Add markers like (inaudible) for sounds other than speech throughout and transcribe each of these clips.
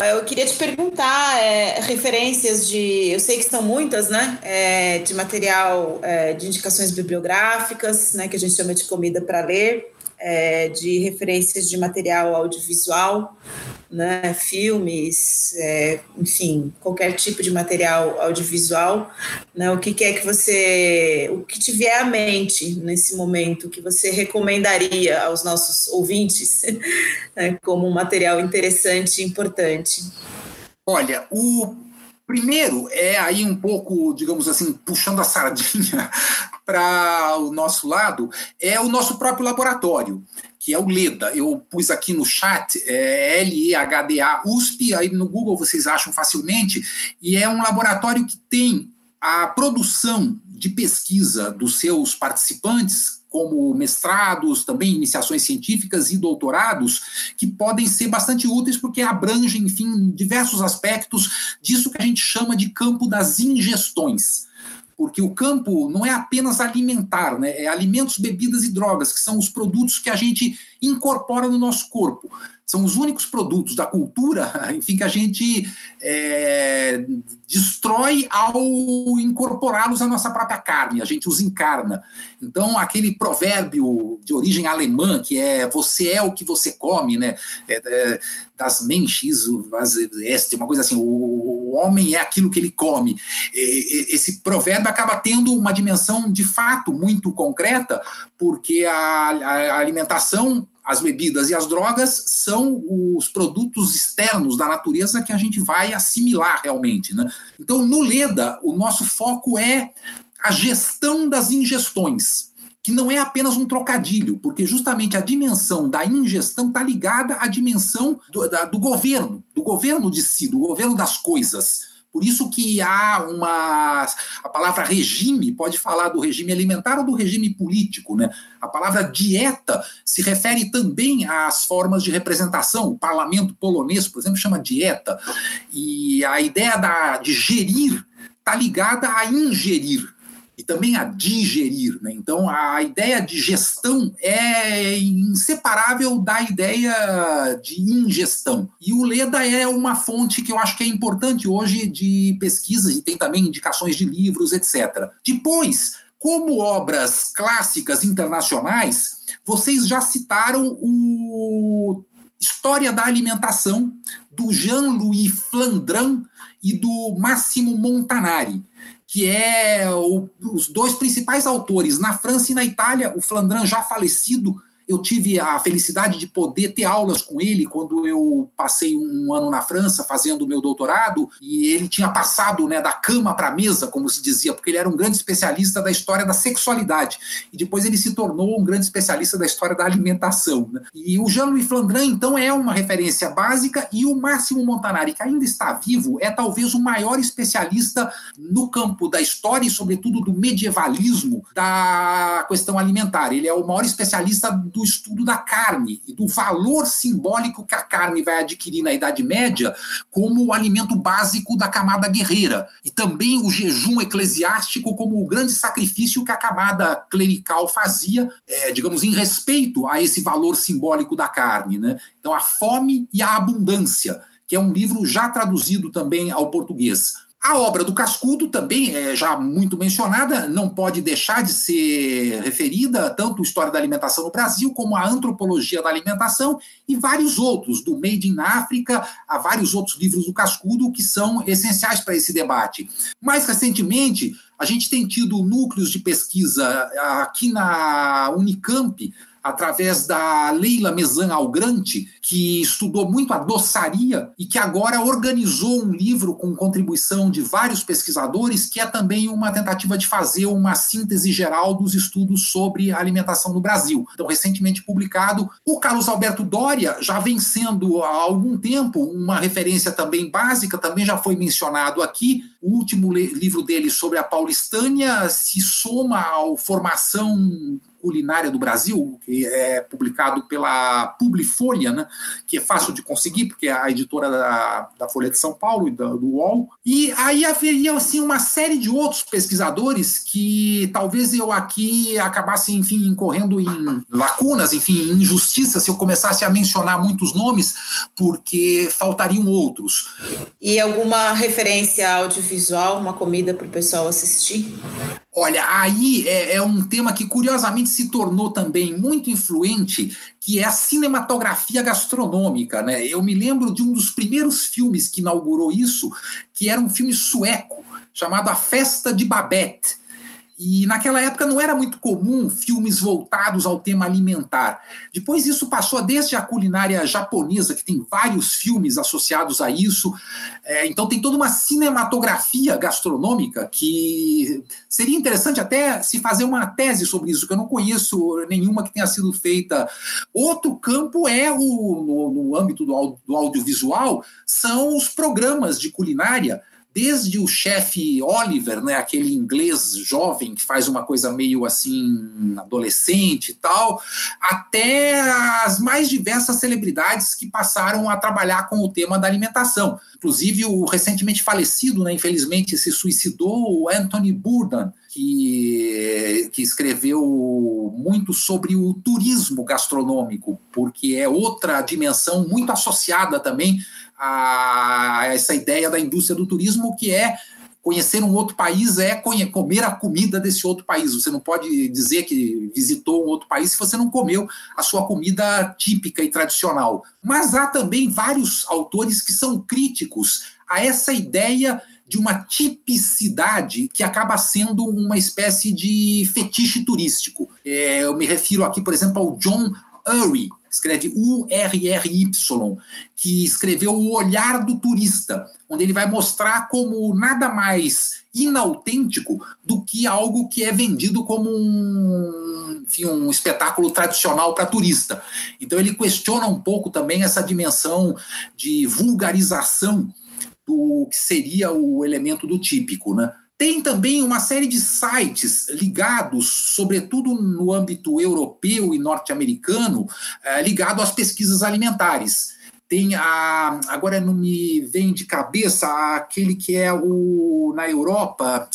Eu queria te perguntar é, referências de, eu sei que são muitas, né? É, de material é, de indicações bibliográficas, né? Que a gente chama de comida para ler é, de referências de material audiovisual, né, filmes, é, enfim, qualquer tipo de material audiovisual, né, o que, que é que você, o que te vier à mente nesse momento, que você recomendaria aos nossos ouvintes (laughs) né, como um material interessante e importante? Olha, o primeiro é aí um pouco, digamos assim, puxando a sardinha (laughs) para o nosso lado é o nosso próprio laboratório, que é o LEDA. Eu pus aqui no chat, é L-E-H-D-A USP, aí no Google vocês acham facilmente, e é um laboratório que tem a produção de pesquisa dos seus participantes, como mestrados, também iniciações científicas e doutorados, que podem ser bastante úteis porque abrangem, enfim, diversos aspectos disso que a gente chama de campo das ingestões porque o campo não é apenas alimentar, né? é alimentos, bebidas e drogas, que são os produtos que a gente incorpora no nosso corpo são os únicos produtos da cultura, (laughs) enfim, que a gente é, destrói ao incorporá-los à nossa própria carne, a gente os encarna. Então, aquele provérbio de origem alemã, que é você é o que você come, né? É, é, das Menschis, uma coisa assim, o, o, homem é aquilo que ele come. Esse provérbio acaba tendo uma dimensão de fato muito concreta, porque a, a alimentação as bebidas e as drogas são os produtos externos da natureza que a gente vai assimilar realmente. Né? Então, no LEDA, o nosso foco é a gestão das ingestões, que não é apenas um trocadilho, porque justamente a dimensão da ingestão está ligada à dimensão do, da, do governo, do governo de si, do governo das coisas. Por isso que há uma. A palavra regime pode falar do regime alimentar ou do regime político. Né? A palavra dieta se refere também às formas de representação. O parlamento polonês, por exemplo, chama dieta. E a ideia da, de gerir está ligada a ingerir e também a digerir. Né? Então, a ideia de gestão é inseparável da ideia de ingestão. E o Leda é uma fonte que eu acho que é importante hoje de pesquisa e tem também indicações de livros, etc. Depois, como obras clássicas internacionais, vocês já citaram o História da Alimentação, do Jean-Louis Flandrin e do Massimo Montanari que é o, os dois principais autores. Na França e na Itália, o Flandrin já falecido eu tive a felicidade de poder ter aulas com ele quando eu passei um ano na França fazendo o meu doutorado e ele tinha passado né, da cama para a mesa, como se dizia, porque ele era um grande especialista da história da sexualidade e depois ele se tornou um grande especialista da história da alimentação. Né? E o Jean-Louis Flandrin, então, é uma referência básica e o Máximo Montanari, que ainda está vivo, é talvez o maior especialista no campo da história e, sobretudo, do medievalismo da questão alimentar. Ele é o maior especialista do estudo da carne e do valor simbólico que a carne vai adquirir na Idade Média como o alimento básico da camada guerreira, e também o jejum eclesiástico como o grande sacrifício que a camada clerical fazia, é, digamos, em respeito a esse valor simbólico da carne. Né? Então, a fome e a abundância, que é um livro já traduzido também ao português. A obra do Cascudo também é já muito mencionada, não pode deixar de ser referida, tanto a História da Alimentação no Brasil, como a Antropologia da Alimentação e vários outros, do Made in África a vários outros livros do Cascudo, que são essenciais para esse debate. Mais recentemente, a gente tem tido núcleos de pesquisa aqui na Unicamp, através da Leila Mesan Algrante, que estudou muito a doçaria e que agora organizou um livro com contribuição de vários pesquisadores, que é também uma tentativa de fazer uma síntese geral dos estudos sobre alimentação no Brasil. Então, recentemente publicado, o Carlos Alberto Doria já vem sendo há algum tempo uma referência também básica, também já foi mencionado aqui. O último livro dele sobre a paulistânia se soma à formação Culinária do Brasil, que é publicado pela Publifolha, né, que é fácil de conseguir, porque é a editora da, da Folha de São Paulo e da, do UOL. E aí haveria assim, uma série de outros pesquisadores que talvez eu aqui acabasse, enfim, incorrendo em lacunas, enfim, em injustiça, se eu começasse a mencionar muitos nomes, porque faltariam outros. E alguma referência audiovisual, uma comida para o pessoal assistir? Olha, aí é, é, um tema que curiosamente se tornou também muito influente, que é a cinematografia gastronômica. Né? Eu me lembro de um dos primeiros filmes que inaugurou isso, que era um filme sueco chamado A Festa de Babette e naquela época não era muito comum filmes voltados ao tema alimentar. Depois isso passou desde a culinária japonesa, que tem vários filmes associados a isso. É, então tem toda uma cinematografia gastronômica que seria interessante até se fazer uma tese sobre isso, que eu não conheço nenhuma que tenha sido feita. Outro campo é o no, no âmbito do, do audiovisual, são os programas de culinária desde o chefe Oliver, né, aquele inglês jovem que faz uma coisa meio assim adolescente e tal, até as mais diversas celebridades que passaram a trabalhar com o tema da alimentação. Inclusive o recentemente falecido, né, infelizmente se suicidou, o Anthony Bourdain, que, que escreveu muito sobre o turismo gastronômico, porque é outra dimensão muito associada também a essa ideia da indústria do turismo, que é conhecer um outro país é comer a comida desse outro país. Você não pode dizer que visitou um outro país se você não comeu a sua comida típica e tradicional. Mas há também vários autores que são críticos a essa ideia de uma tipicidade que acaba sendo uma espécie de fetiche turístico. É, eu me refiro aqui, por exemplo, ao John Urry, escreve U-R-R-Y, que escreveu O Olhar do Turista, onde ele vai mostrar como nada mais inautêntico do que algo que é vendido como um, enfim, um espetáculo tradicional para turista. Então ele questiona um pouco também essa dimensão de vulgarização do que seria o elemento do típico, né? Tem também uma série de sites ligados, sobretudo no âmbito europeu e norte-americano, é, ligado às pesquisas alimentares. Tem a. Agora não me vem de cabeça aquele que é o na Europa.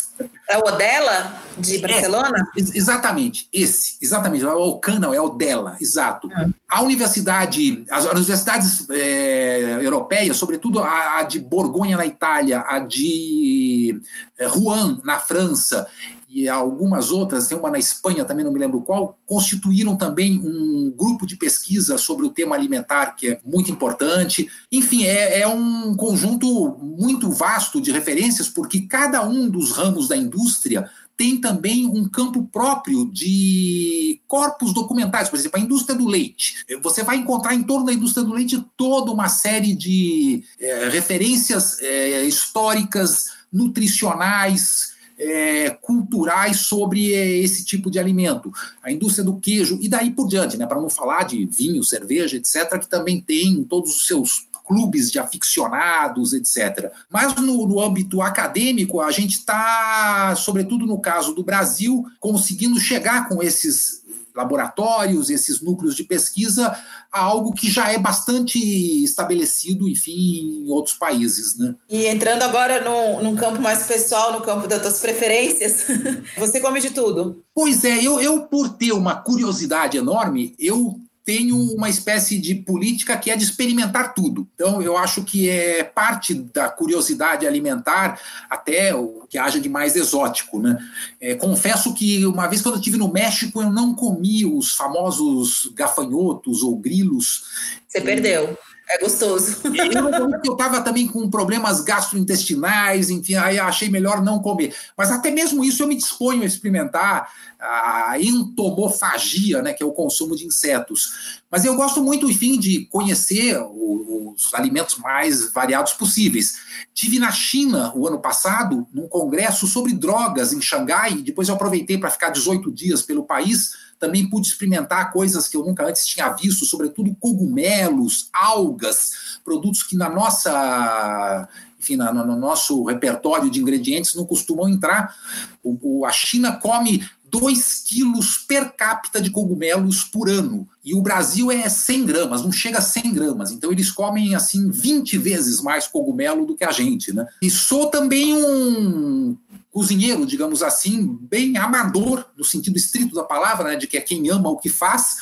É o Odela de é, Barcelona? É, exatamente, esse, exatamente. É o Ocana, é o Odela, exato. É. A universidade, as, as universidades é, europeias, sobretudo a, a, de Borgonha na Itália, a de é, Rouen na França e algumas outras, tem uma na Espanha também, não me lembro qual, constituíram também um grupo de pesquisa sobre o tema alimentar, que é muito importante. Enfim, é, é um conjunto muito vasto de referências, porque cada um dos ramos da indústria tem também um campo próprio de corpos documentais, por exemplo, a indústria do leite. Você vai encontrar em torno da indústria do leite toda uma série de é, referências é, históricas, nutricionais, é, culturais sobre é, esse tipo de alimento, a indústria do queijo e daí por diante, né, para não falar de vinho, cerveja, etc., que também tem todos os seus clubes de aficionados, etc. Mas no, no âmbito acadêmico, a gente está, sobretudo no caso do Brasil, conseguindo chegar com esses laboratórios, esses núcleos de pesquisa, a algo que já é bastante estabelecido, enfim, em outros países. Né? E entrando agora num, num campo mais pessoal, no campo das tuas preferências, (laughs) você come de tudo? Pois é, eu, eu por ter uma curiosidade enorme, eu tenho uma espécie de política que é de experimentar tudo. Então, eu acho que é parte da curiosidade alimentar até o que haja de mais exótico. Né? É, confesso que uma vez quando eu estive no México, eu não comi os famosos gafanhotos ou grilos. Você perdeu. É gostoso. Eu, eu estava também com problemas gastrointestinais, enfim, aí achei melhor não comer. Mas até mesmo isso eu me disponho a experimentar a entomofagia, né, que é o consumo de insetos. Mas eu gosto muito, enfim, de conhecer os alimentos mais variados possíveis. Tive na China o ano passado, num congresso sobre drogas em Xangai, depois eu aproveitei para ficar 18 dias pelo país também pude experimentar coisas que eu nunca antes tinha visto, sobretudo cogumelos, algas, produtos que na nossa enfim, no, no nosso repertório de ingredientes não costumam entrar. O, o, a China come 2 quilos per capita de cogumelos por ano. E o Brasil é 100 gramas, não chega a 100 gramas. Então eles comem assim 20 vezes mais cogumelo do que a gente, né? E sou também um cozinheiro, digamos assim, bem amador, no sentido estrito da palavra, né, de que é quem ama o que faz,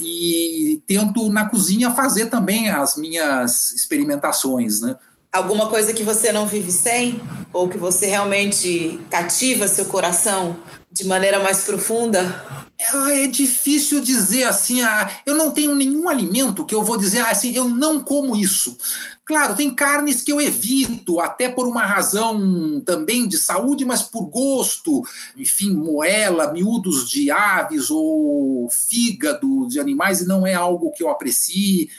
e tento na cozinha fazer também as minhas experimentações, né? Alguma coisa que você não vive sem? Ou que você realmente cativa seu coração de maneira mais profunda? É, é difícil dizer assim, ah, eu não tenho nenhum alimento que eu vou dizer ah, assim, eu não como isso. Claro, tem carnes que eu evito, até por uma razão também de saúde, mas por gosto. Enfim, moela, miúdos de aves ou fígado de animais, não é algo que eu aprecie,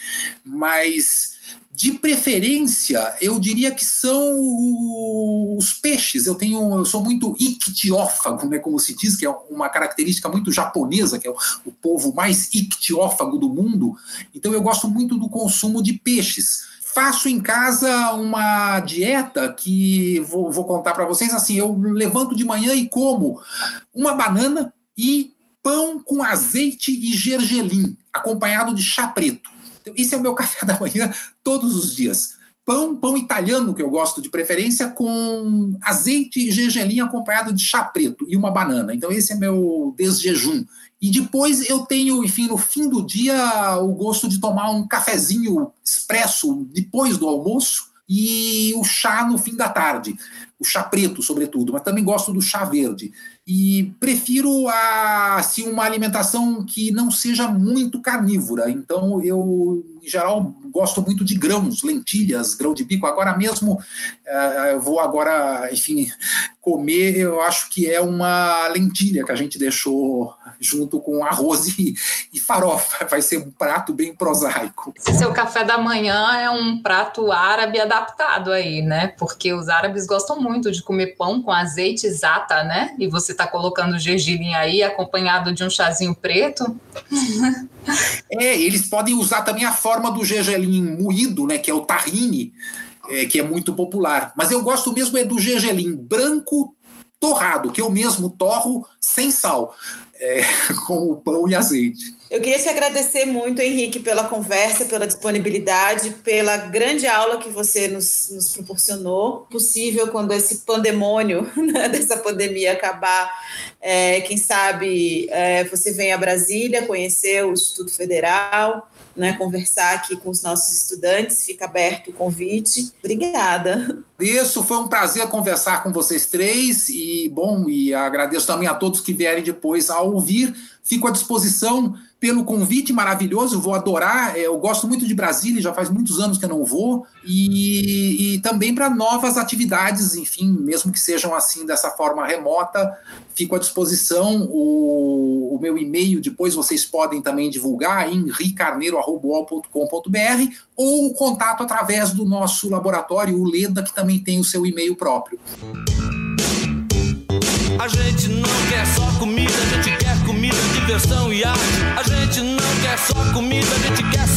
mas de preferência, eu diria que são os peixes. Eu tenho, eu sou muito ictiófago, né, como se diz, que é uma característica muito japonesa, que é o, povo mais ictiófago do mundo. Então eu gosto muito do consumo de peixes faço em casa uma dieta que vou, vou contar para vocês assim: eu levanto de manhã e como uma banana e pão com azeite e gergelim, acompanhado de chá preto. Esse é o meu (laughs) café da manhã todos os dias. Pão, pão italiano, que eu gosto de preferência, com azeite e gergelim acompanhado de chá preto e uma banana. Então, esse é meu desjejum. E depois eu tenho, enfim, no fim do dia, o gosto de tomar um cafezinho expresso depois do almoço e o chá no fim da tarde. O chá preto, sobretudo, mas também gosto do chá verde e prefiro a, assim, uma alimentação que não seja muito carnívora. Então, eu, em geral, gosto muito de grãos, lentilhas, grão de bico. Agora mesmo, uh, eu vou agora, enfim, comer, eu acho que é uma lentilha que a gente deixou junto com arroz e, e farofa. Vai ser um prato bem prosaico. Esse seu café da manhã é um prato árabe adaptado aí, né? Porque os árabes gostam muito de comer pão com azeite exata, né? E você está colocando gergelim aí, acompanhado de um chazinho preto. é, eles podem usar também a forma do gergelim moído, né, que é o tahine, é, que é muito popular. Mas eu gosto mesmo é do gergelim branco torrado, que eu mesmo torro sem sal, é, (laughs) com o pão e azeite. Eu queria te agradecer muito, Henrique, pela conversa, pela disponibilidade, pela grande aula que você nos, nos proporcionou. Possível quando esse pandemônio (laughs) né, dessa pandemia acabar, é, quem sabe é, você vem a Brasília conhecer o Instituto Federal, né, conversar aqui com os nossos estudantes. Fica aberto o convite. Obrigada. Isso, foi um prazer conversar com vocês três e bom, e agradeço também a todos que vierem depois a ouvir. Fico à disposição pelo convite maravilhoso, vou adorar. É, eu gosto muito de Brasília, já faz muitos anos que eu não vou, e, e também para novas atividades, enfim, mesmo que sejam assim dessa forma remota, fico à disposição. O, o meu e-mail depois vocês podem também divulgar em ricarneiro.com.br ou o contato através do nosso laboratório, o LEDA, que também tem o seu e-mail próprio. A gente não quer só comida, a gente quer comida, diversão e arte. A gente não quer só comida, a gente quer